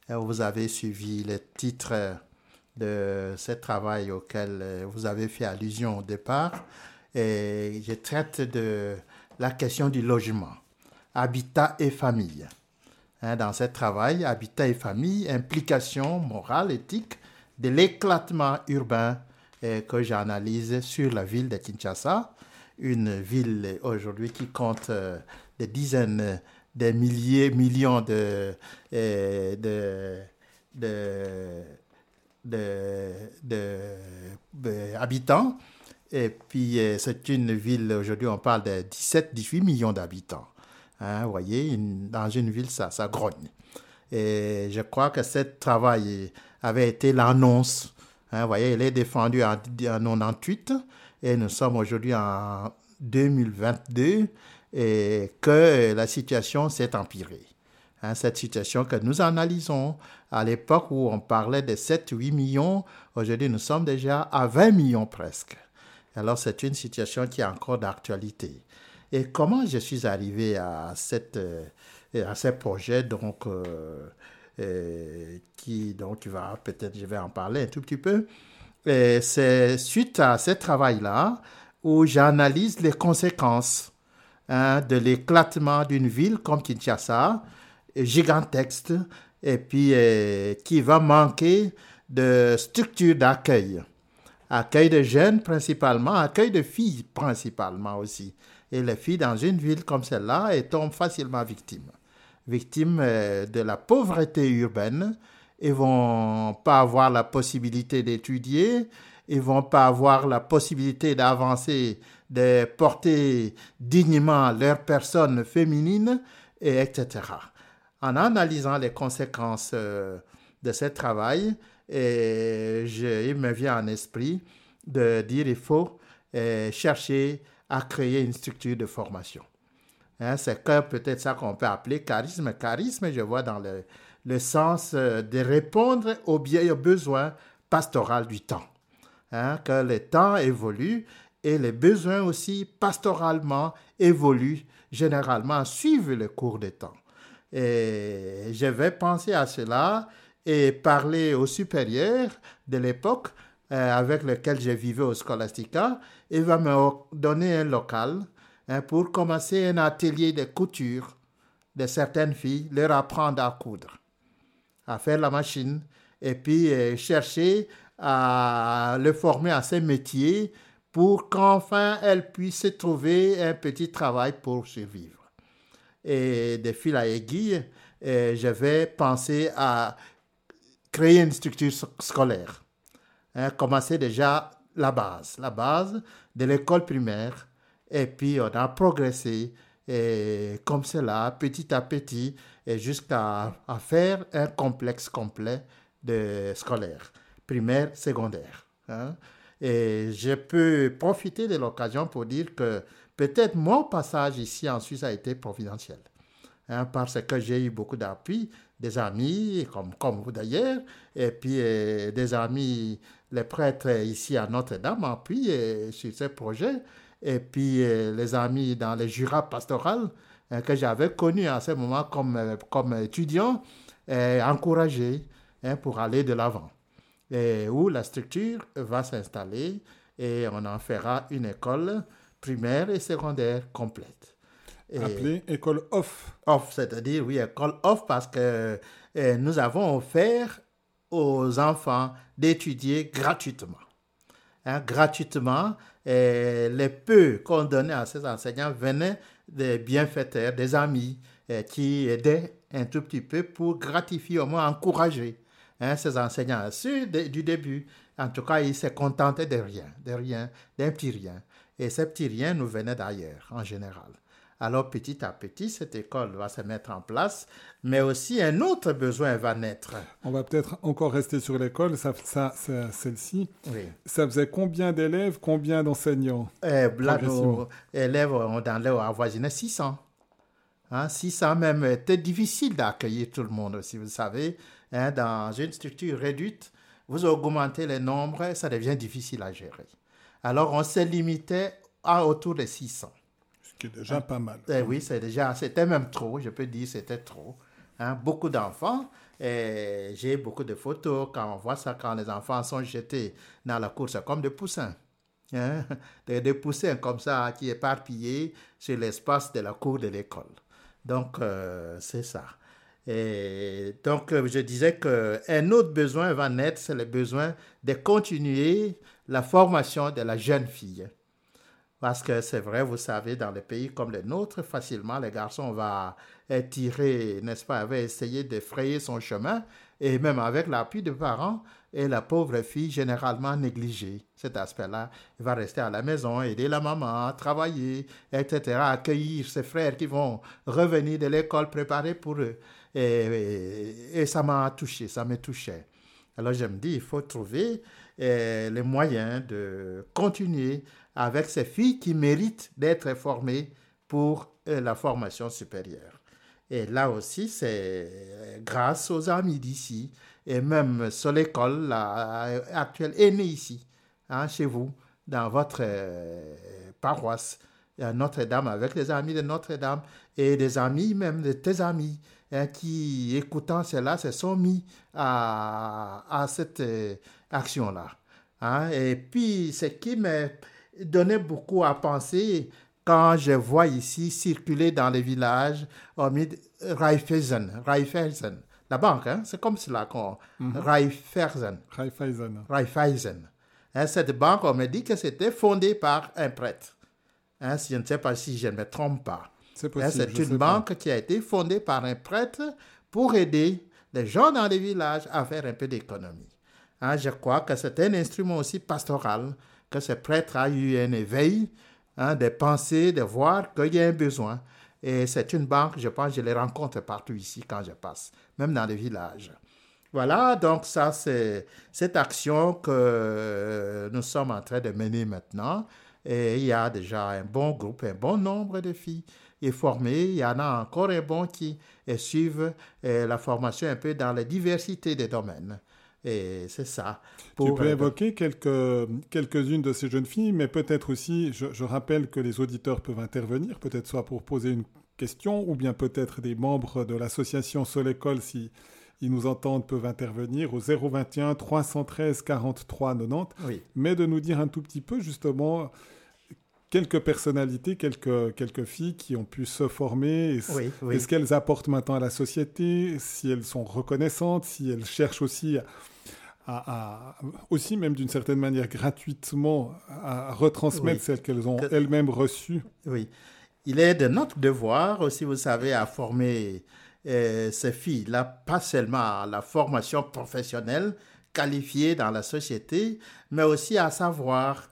Vous avez suivi les titres de ce travail auquel euh, vous avez fait allusion au départ. Je traite de la question du logement, habitat et famille. Hein, dans ce travail, habitat et famille, implication morale, éthique de l'éclatement urbain que j'analyse sur la ville de Kinshasa, une ville aujourd'hui qui compte euh, des dizaines, des milliers, millions de, de, de, habitants. Et puis, euh, c'est une ville, aujourd'hui, on parle de 17-18 millions d'habitants. Hein, vous voyez, dans une ville, ça, ça grogne. Et je crois que ce travail avait été l'annonce. Hein, vous voyez, il est défendu en, en 98 et nous sommes aujourd'hui en 2022 et que la situation s'est empirée. Hein, cette situation que nous analysons à l'époque où on parlait de 7-8 millions, aujourd'hui nous sommes déjà à 20 millions presque. Alors c'est une situation qui est encore d'actualité. Et comment je suis arrivé à, cette, euh, à ce projet donc, euh, euh, qui donc va peut-être je vais en parler un tout petit peu. C'est suite à ce travail-là où j'analyse les conséquences hein, de l'éclatement d'une ville comme Kinshasa, gigantesque, et puis qui va manquer de structures d'accueil. Accueil de jeunes principalement, accueil de filles principalement aussi. Et les filles dans une ville comme celle-là tombent facilement victimes. Victimes euh, de la pauvreté urbaine, ils vont pas avoir la possibilité d'étudier, ils vont pas avoir la possibilité d'avancer, de porter dignement leur personne féminine, et etc. En analysant les conséquences euh, de ce travail, et il me vient en esprit de dire il faut euh, chercher à créer une structure de formation. Hein, c'est peut-être ça qu'on peut appeler charisme. Charisme, je vois dans le, le sens euh, de répondre aux, besoins pastoraux du temps. Hein, que le temps évolue et les besoins aussi pastoralement évoluent généralement, suivent le cours du temps. Et je vais penser à cela et parler aux supérieurs de l'époque euh, avec lequel je vivais au Scholastica. Il va me donner un local hein, pour commencer un atelier de couture de certaines filles, leur apprendre à coudre à faire la machine et puis euh, chercher à le former à ses métiers pour qu'enfin elle puisse trouver un petit travail pour survivre. Et de fil à aiguille, euh, je vais penser à créer une structure scolaire. Hein, commencer déjà la base, la base de l'école primaire. Et puis on a progressé et comme cela, petit à petit, jusqu'à faire un complexe complet de scolaire, primaire, secondaire. Hein. Et je peux profiter de l'occasion pour dire que peut-être mon passage ici en Suisse a été providentiel. Hein, parce que j'ai eu beaucoup d'appui, des amis, comme, comme vous d'ailleurs, et puis euh, des amis, les prêtres ici à Notre-Dame appuyent euh, sur ce projet, et puis euh, les amis dans les jurats pastorales euh, que j'avais connus à ce moment comme, comme étudiant, encouragés hein, pour aller de l'avant. Où la structure va s'installer et on en fera une école primaire et secondaire complète. Appelée école off. Off, c'est-à-dire, oui, école off parce que nous avons offert aux enfants d'étudier gratuitement. Hein, gratuitement, et les peu qu'on donnait à ces enseignants venaient des bienfaiteurs, des amis euh, qui aidaient un tout petit peu pour gratifier, au moins encourager hein, ces enseignants. du début, en tout cas, ils se contentaient de rien, de rien, d'un petit rien. Et ces petits riens nous venaient d'ailleurs, en général. Alors petit à petit, cette école va se mettre en place, mais aussi un autre besoin va naître. On va peut-être encore rester sur l'école, ça, ça, celle-ci. Ça faisait combien d'élèves, combien d'enseignants? Eh, Là, nos élèves leur avoisiné 600. Hein, 600 même, c'était difficile d'accueillir tout le monde, aussi, vous savez. Hein, dans une structure réduite, vous augmentez les nombres, ça devient difficile à gérer. Alors, on s'est limité à autour de 600 qui est déjà pas mal. Eh oui, c'est déjà, c'était même trop, je peux dire, c'était trop. Hein, beaucoup d'enfants, et j'ai beaucoup de photos quand on voit ça, quand les enfants sont jetés dans la course comme des poussins. Hein, des, poussins comme ça qui éparpillés sur l'espace de la cour de l'école. Donc, euh, c'est ça. Et donc, euh, je disais qu'un autre besoin va naître, c'est le besoin de continuer la formation de la jeune fille. Parce que c'est vrai, vous savez, dans les pays comme le nôtre, facilement, les garçons vont tirer, n'est-ce pas, va essayer de frayer son chemin et même avec l'appui des parents, et la pauvre fille généralement négligée. Cet aspect-là, va rester à la maison, aider la maman, travailler, etc., accueillir ses frères qui vont revenir de l'école préparer pour eux. Et, ça m'a touché, ça me touchait. Alors je me dis, il faut trouver eh, les moyens de continuer avec ces filles qui méritent d'être formées pour eh, la formation supérieure. Et là aussi, c'est grâce aux amis d'ici et même sur l'école actuelle est née ici, hein, chez vous, dans votre euh, paroisse. Notre-Dame, avec les amis de Notre-Dame et des amis même de tes amis hein, qui, écoutant cela, se sont mis à, cette euh, action-là. Hein. Et puis, ce qui me donnait beaucoup à penser, quand je vois ici circuler dans les villages, Raiffeisen, Raiffeisen, la banque, hein, c'est comme cela qu'on. Mm Raiffeisen. Raiffeisen. Hein, cette banque, on me dit que c'était fondé par un prêtre. Hein, je ne sais pas si je ne me trompe pas. C'est hein, C'est une banque qui a été fondée par un prêtre pour aider les gens dans les villages à faire un peu d'économie. Hein, je crois que c'est un instrument aussi pastoral, que ce prêtre a eu un éveil, hein, de penser, de voir qu'il y a un besoin. Et c'est une banque, je pense, je les rencontre partout ici quand je passe, même dans les villages. Voilà, donc ça, c'est cette action que nous sommes en train de mener maintenant. Et il y a déjà un bon groupe, un bon nombre de filles est formé. Il y en a encore un bon qui suivent la formation un peu dans la diversité des domaines. Et c'est ça. tu peux évoquer quelques, quelques-unes de ces jeunes filles, mais peut-être aussi, je, rappelle que les auditeurs peuvent intervenir, peut-être soit pour poser une question, ou bien peut-être des membres de l'association Solécole, si ils nous entendent, peuvent intervenir au 021 313 43 90, mais de nous dire un tout petit peu justement quelques personnalités, quelques, quelques filles qui ont pu se former, est-ce qu'elles apportent maintenant à la société, si elles sont reconnaissantes, si elles cherchent aussi à, aussi même d'une certaine manière gratuitement à retransmettre celles qu'elles ont elles-mêmes reçues. Oui, il est de notre devoir aussi, vous savez, à former euh, ces filles-là, pas seulement à la formation professionnelle qualifiée dans la société, mais aussi à savoir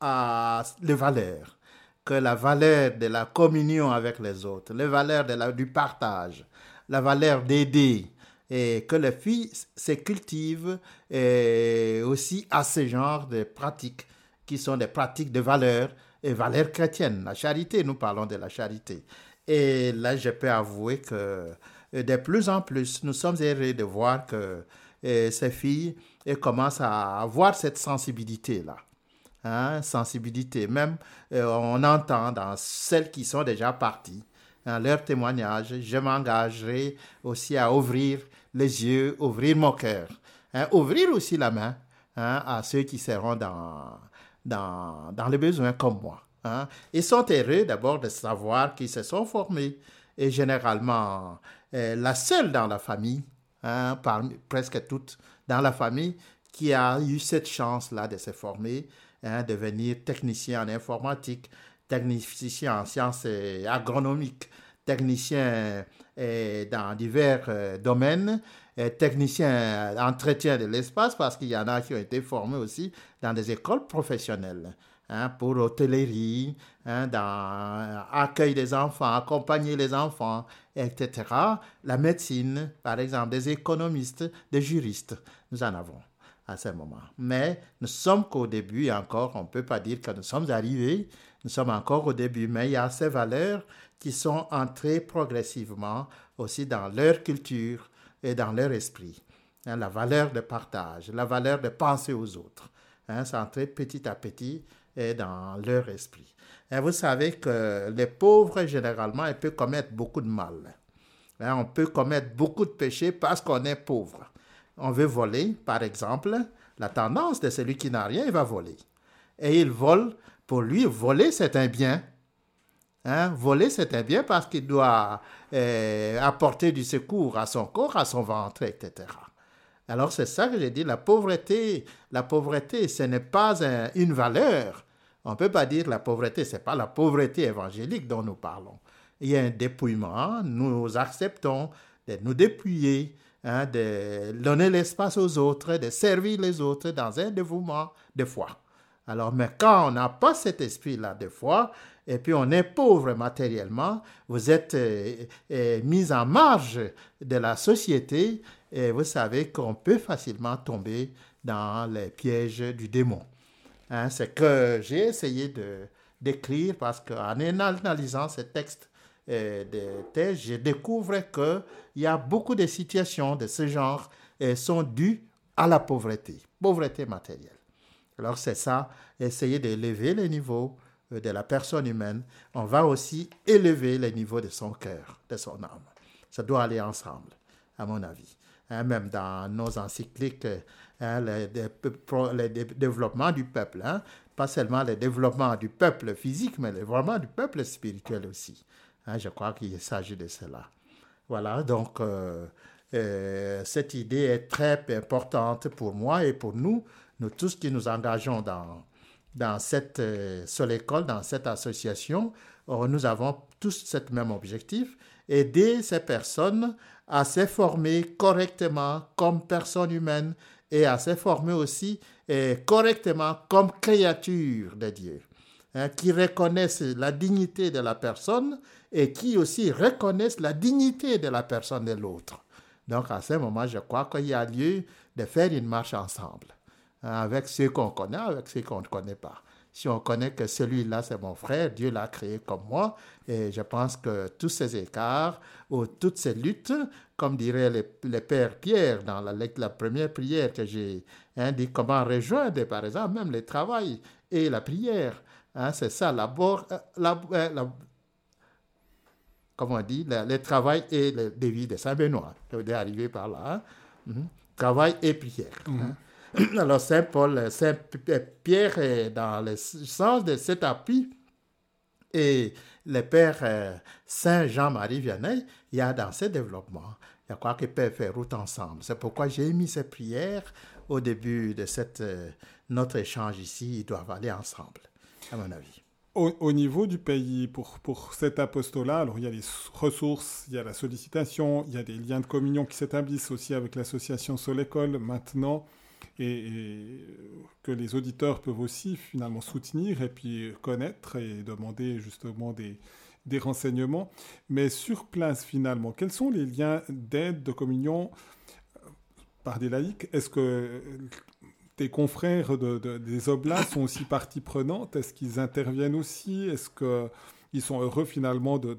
à les valeurs, que la valeur de la communion avec les autres, les valeurs de la, du partage, la valeur d'aider, et que les filles se cultivent et aussi à ce genre de pratiques qui sont des pratiques de valeurs et valeurs chrétiennes. La charité, nous parlons de la charité. Et là, je peux avouer que de plus en plus, nous sommes heureux de voir que ces filles commencent à avoir cette sensibilité-là. Hein, sensibilité. Même, euh, on entend dans celles qui sont déjà parties, dans leur témoignage, je m'engagerai aussi à ouvrir les yeux, ouvrir mon cœur, hein, ouvrir aussi la main hein, à ceux qui seront dans, dans, dans les besoins comme moi. Hein. Ils sont heureux d'abord de savoir qu'ils se sont formés et généralement euh, la seule dans la famille, hein, parmi presque toutes dans la famille, qui a eu cette chance-là de se former, hein, devenir technicien en informatique, technicien en sciences agronomiques, technicien euh, dans divers euh, domaines, euh, technicien entretien de l'espace, parce qu'il y en a qui ont été formés aussi dans des écoles professionnelles. Hein, pour hôtellerie, hein, dans accueil des enfants, accompagner les enfants, etc. La médecine, par exemple, des économistes, des juristes, nous en avons à ce moment. Mais nous sommes qu'au début, encore, on ne peut pas dire que nous sommes arrivés, nous sommes encore au début, mais il y a ces valeurs qui sont entrées progressivement aussi dans leur culture et dans leur esprit. Hein, la valeur de partage, la valeur de penser aux autres. Hein, c'est entré petit à petit et dans leur esprit. Et vous savez que les pauvres, généralement, ils peuvent commettre beaucoup de mal. Hein, on peut commettre beaucoup de péchés parce qu'on est pauvre on veut voler, par exemple, la tendance de celui qui n'a rien, il va voler. Et il vole, pour lui, voler, c'est un bien. Hein? Voler, c'est un bien parce qu'il doit euh, apporter du secours à son corps, à son ventre, etc. Alors c'est ça que j'ai dit, la pauvreté, la pauvreté, ce n'est pas une valeur. On ne peut pas dire la pauvreté, ce n'est pas la pauvreté évangélique dont nous parlons. Il y a un dépouillement, nous acceptons de nous dépouiller hein, de donner l'espace aux autres, de servir les autres dans un dévouement de foi. Alors, mais quand on n'a pas cet esprit-là de foi, et puis on est pauvre matériellement, vous êtes euh, euh, mis en marge de la société, et vous savez qu'on peut facilement tomber dans les pièges du démon. Hein, c'est que j'ai essayé de d'écrire parce qu'en analysant ces textes euh, de thèse, je découvre qu'il y a beaucoup de situations de ce genre qui sont dues à la pauvreté, pauvreté matérielle. Alors c'est ça, essayer d'élever le niveau euh, de la personne humaine. On va aussi élever le niveau de son cœur, de son âme. Ça doit aller ensemble, à mon avis. Hein, même dans nos encycliques, hein, le, développement du peuple, hein, pas seulement le développement du peuple physique, mais le développement du peuple spirituel aussi. Je crois qu'il s'agit de cela. Voilà, donc euh, euh, cette idée est très importante pour moi et pour nous nous tous qui nous engageons dans, dans cette euh, seule école, dans cette association, nous avons tous ce même objectif, aider ces personnes à se former correctement comme personnes humaines et à se former aussi euh, correctement comme créatures de Dieu, hein, qui reconnaissent la dignité de la personne et qui aussi reconnaissent la dignité de la personne de l'autre. Donc à ce moment, je crois qu'il y a lieu de faire une marche ensemble. Hein, avec ceux qu'on connaît, avec ceux qu'on ne connaît pas. Si on connaît que celui-là, c'est mon frère, Dieu l'a créé comme moi, et je pense que tous ces écarts ou toutes ces luttes, comme dirait le, Père Pierre dans la, première prière que j'ai hein, dit, comment rejoindre, par exemple, même le travail et la prière. Hein, c'est ça, la, euh, la, euh, comment on dit, le, travail et le dévi de Saint-Benoît. Je arriver par là. Mhm. Travail et prière. Mhm. Alors Saint Paul, Saint Pierre est dans le sens de cet appui et le Père euh, Saint Jean-Marie Vianney, il y a dans ce développement, il y a quoi qu'ils peuvent faire route ensemble. C'est pourquoi j'ai mis ces prières au début de cette, euh, notre échange ici. Ils doivent aller ensemble, à mon avis. Au, niveau du pays, pour, pour cet apostolat, alors il y a les ressources, il y a la sollicitation, il y a des liens de communion qui s'établissent aussi avec l'association Solécole maintenant et, que les auditeurs peuvent aussi finalement soutenir et puis connaître et demander justement des, des renseignements. Mais sur place finalement, quels sont les liens d'aide, de communion par des laïcs? Est-ce que tes confrères de, des Oblats sont aussi partie prenante? Est-ce qu'ils interviennent aussi? Est-ce qu'ils sont heureux finalement de,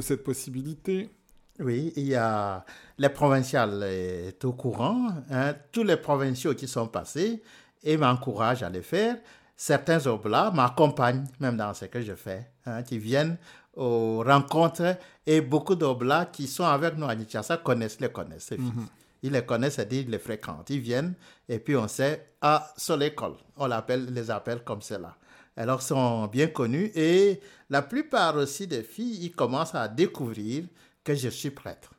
cette possibilité? Oui, il y a les provinciales est au courant. Hein, tous les provinciaux qui sont passés et m'encouragent à le faire. Certains oblats m'accompagnent même dans ce que je fais, hein, qui viennent aux rencontres et beaucoup d'oblats qui sont avec nous à Nishasa connaissent les connaissent. Mhm. Ils les connaissent, c'est-à-dire ils les fréquentent. Ils viennent et puis on sait, ah, sur l'école, on l'appelle, les appelle comme cela. Alors, ils sont bien connus et la plupart aussi des filles, ils commencent à découvrir que je suis prêtre.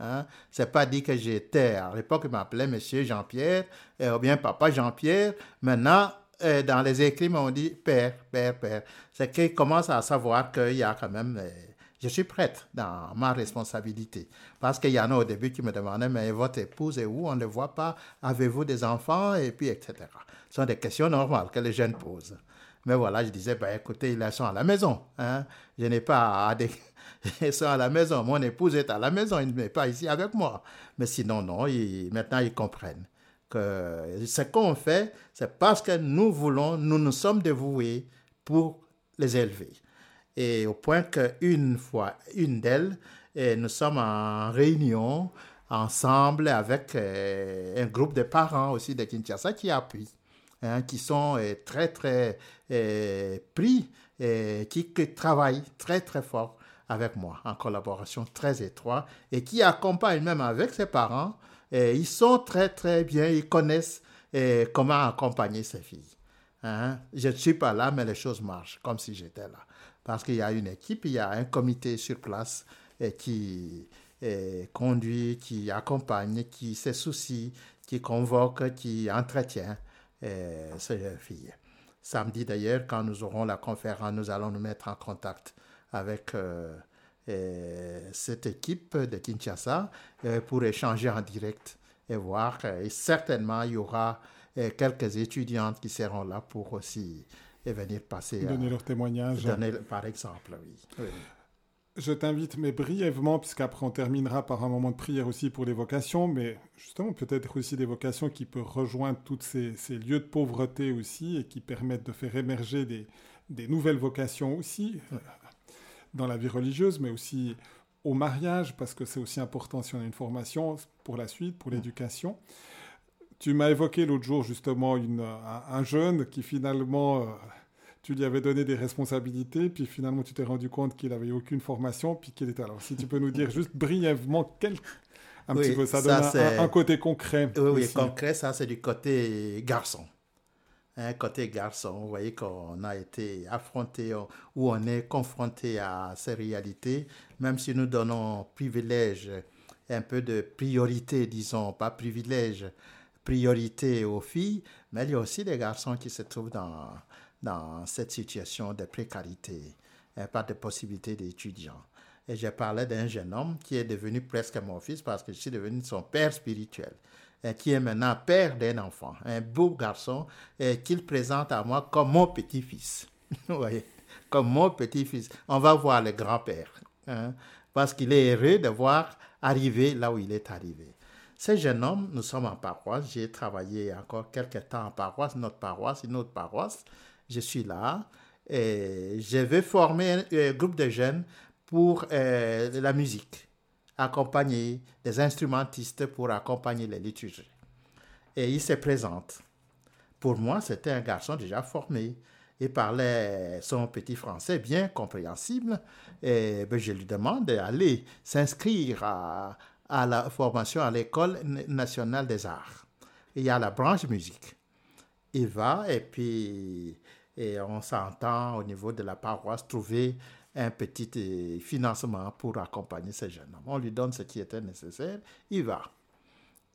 Hein? C'est pas dit que j'étais. À l'époque, il m'appelait Monsieur Jean-Pierre, ou bien Papa Jean-Pierre. Maintenant, euh, dans les écrits, on dit Père, Père, Père. C'est qu'ils commencent à savoir qu'il y a quand même. Euh, je suis prêtre dans ma responsabilité. Parce qu'il y en a au début qui me demandaient Mais votre épouse est où? On ne voit pas. Avez-vous des enfants? Et puis, etc. Ce sont des questions normales que les jeunes posent. Mais voilà, je disais, ben, écoutez, ils sont à la maison. Hein? Je n'ai pas ils sont à la maison. Mon épouse est à la maison, il n'est pas ici avec moi. Mais sinon, non, maintenant ils comprennent que ce qu'on fait, c'est parce que nous voulons, nous nous sommes dévoués pour les élever. Et au point qu'une fois, une d'elles, nous sommes en réunion ensemble avec euh, un groupe de parents aussi de Kinshasa qui appuient, hein, qui sont euh, très, très euh, pris, et qui travaillent très, très fort avec moi, en collaboration très étroite, et qui accompagne même avec ses parents. Ils sont très, très bien, ils connaissent comment accompagner ses filles. Hein? Je ne suis pas là, mais les choses marchent comme si j'étais là. Parce qu'il y a une équipe, il y a un comité sur place et qui conduit, qui accompagne, qui se soucie, qui convoque, qui entretient ces filles. Samedi d'ailleurs, quand nous aurons la conférence, nous allons nous mettre en contact avec euh, cette équipe de Kinshasa pour échanger en direct et voir. Et certainement, il y aura quelques étudiantes qui seront là pour aussi venir passer. Donner leur témoignage. Donner, par exemple, oui. Je t'invite, mais brièvement, puisqu'après on terminera par un moment de prière aussi pour les vocations, mais justement peut-être aussi des vocations qui peuvent rejoindre tous ces, lieux de pauvreté aussi et qui permettent de faire émerger des, des nouvelles vocations aussi euh, dans la vie religieuse, mais aussi au mariage, parce que c'est aussi important si on a une formation pour la suite, pour l'éducation. Tu m'as évoqué l'autre jour justement une, un, jeune qui finalement... Euh, tu lui avais donné des responsabilités, puis finalement tu t'es rendu compte qu'il n'avait aucune formation, puis qu'il était. Alors, si tu peux nous dire juste brièvement quel... un petit peu, ça, donne un, côté concret. Oui, oui concret, ça c'est du côté garçon. Un côté garçon, vous voyez qu'on a été affronté ou on est confronté à ces réalités, même si nous donnons privilège, un peu de priorité, disons, pas privilège, priorité aux filles, mais il y a aussi des garçons qui se trouvent dans dans cette situation de précarité, et pas de possibilité d'étudiant. Et j'ai parlé d'un jeune homme qui est devenu presque mon fils parce que je suis devenu son père spirituel, et qui est maintenant père d'un enfant, un beau garçon, et qu'il présente à moi comme mon petit-fils. Vous voyez, comme mon petit-fils. On va voir le grand-père, hein, parce qu'il est heureux de voir arriver là où il est arrivé. Ce jeune homme, nous sommes en paroisse, j'ai travaillé encore quelques temps en paroisse, notre paroisse, une autre paroisse, je suis là et je veux former un, groupe de jeunes pour euh, la musique, accompagner des instrumentistes pour accompagner les liturgies. Et il se présente. Pour moi, c'était un garçon déjà formé. Il parlait son petit français bien compréhensible. Et ben, je lui demande d'aller s'inscrire à, à la formation à l'École nationale des arts. Il y a la branche musique. Il va et puis et on s'entend au niveau de la paroisse trouver un petit euh, financement pour accompagner ces jeunes hommes. On lui donne ce qui était nécessaire, il va.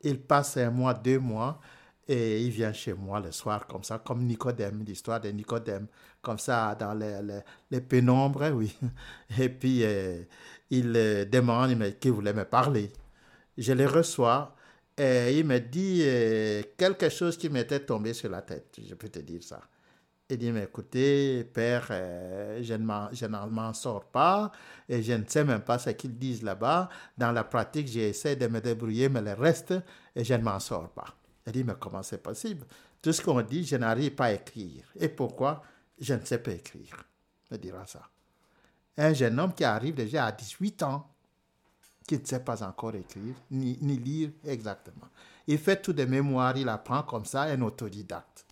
Il passe un mois, deux mois, et il vient chez moi le soir comme ça, comme Nicodème, l'histoire de Nicodème, comme ça dans les, les, pénombres, oui. Et puis euh, il euh, demande qu'il voulait me parler. Je le reçois et il me dit quelque chose qui m'était tombé sur la tête, je peux te dire ça. Il dit, mais écoutez, père, euh, je ne m'en sors pas et je ne sais même pas ce qu'ils disent là-bas. Dans la pratique, j'essaie de me débrouiller, mais le reste, je ne m'en sors pas. Il dit, mais comment c'est possible? Tout ce qu'on dit, je n'arrive pas à écrire. Et pourquoi? Je ne sais pas écrire. Il dira ça. Un jeune homme qui arrive déjà à 18 ans, qui ne sait pas encore écrire, ni, lire exactement. Il fait tout de mémoire, il apprend comme ça, un autodidacte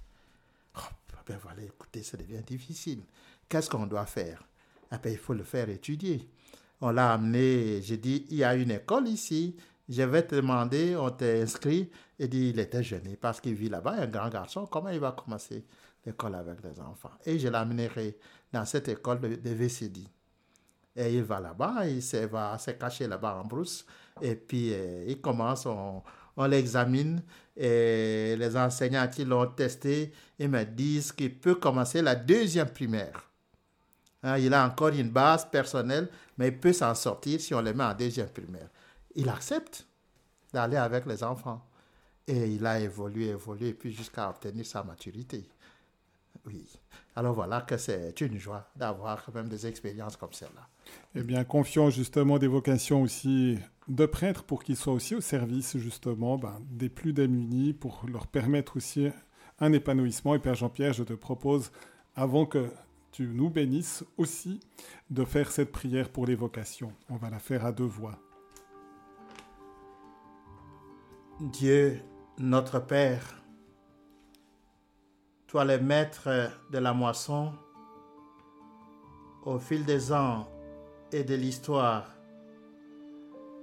ben voilà, écoutez, ça devient difficile. Qu'est-ce qu'on doit faire? Eh ben, Il faut le faire étudier. On l'a amené, j'ai dit, il y a une école ici, je vais te demander, on t'a inscrit. Il dit, il était gêné parce qu'il vit là-bas, un grand garçon, comment il va commencer l'école avec les enfants Et je l'amènerai dans cette école de, de VCD. Et il va là-bas, il se, va se cacher là-bas en brousse, et puis euh, il commence, on, l'examine et les enseignants qui l'ont testé, ils me disent qu'il peut commencer la deuxième primaire. Hein, il a encore une base personnelle, mais il peut s'en sortir si on le met en deuxième primaire. Il accepte d'aller avec les enfants. Et il a évolué, évolué, puis jusqu'à obtenir sa maturité. Oui. Alors voilà que c'est une joie d'avoir même des expériences comme celle-là. Eh bien, confions justement des vocations aussi de prêtres pour qu'ils soient aussi au service justement ben, des plus démunis, pour leur permettre aussi un épanouissement. Et Père Jean-Pierre, je te propose, avant que tu nous bénisses aussi, de faire cette prière pour les vocations. On va la faire à deux voix. Dieu, notre Père, toi le maître de la moisson, au fil des ans et de l'histoire,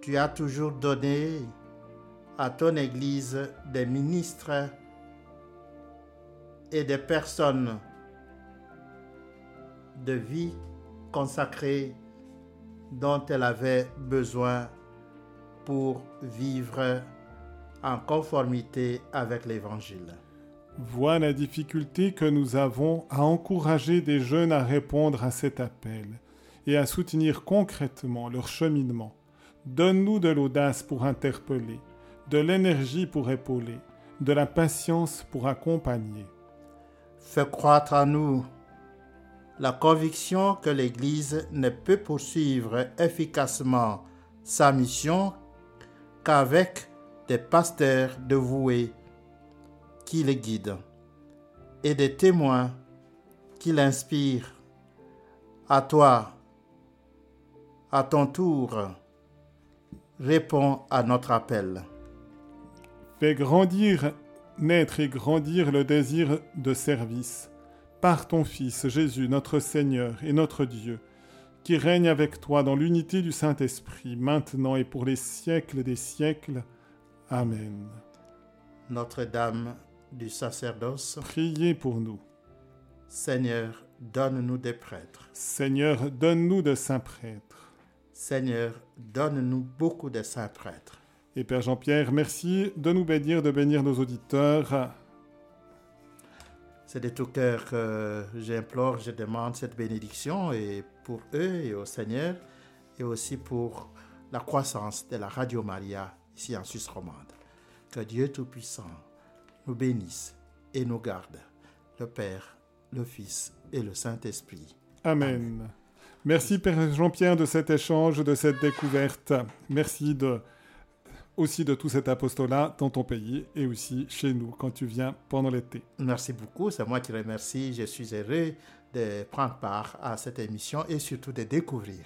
tu as toujours donné à ton Église des ministres et des personnes de vie consacrée dont elle avait besoin pour vivre en conformité avec l'Évangile. Vois la difficulté que nous avons à encourager des jeunes à répondre à cet appel et à soutenir concrètement leur cheminement. Donne-nous de l'audace pour interpeller, de l'énergie pour épauler, de la patience pour accompagner. Fais croître à nous la conviction que l'Église ne peut poursuivre efficacement sa mission qu'avec des pasteurs dévoués qui les guident et des témoins qui l'inspirent. À toi, à ton tour, réponds à notre appel. Fais grandir, naître et grandir le désir de service par ton Fils Jésus, notre Seigneur et notre Dieu, qui règne avec toi dans l'unité du Saint-Esprit, maintenant et pour les siècles des siècles. Amen. Notre-Dame du sacerdoce, priez pour nous. Seigneur, donne-nous des prêtres. Seigneur, donne-nous de saints prêtres. Seigneur, donne-nous beaucoup de saints prêtres. Et Père Jean-Pierre, merci de nous bénir, de bénir nos auditeurs. C'est de tout cœur que j'implore, je demande cette bénédiction et pour eux et au Seigneur et aussi pour la croissance de la Radio Maria ici en Suisse romande. Que Dieu Tout-Puissant nous bénisse et nous garde, le Père, le Fils et le Saint-Esprit. Amen. Merci Père Jean-Pierre de cet échange, de cette découverte. Merci de aussi de tout cet apostolat dans ton pays et aussi chez nous quand tu viens pendant l'été. Merci beaucoup, c'est moi qui remercie. Je suis heureux de prendre part à cette émission et surtout de découvrir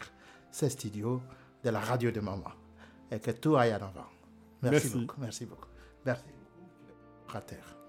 ce studio de la radio de maman et que tout aille en avant. Merci, beaucoup. Merci beaucoup. Merci frater.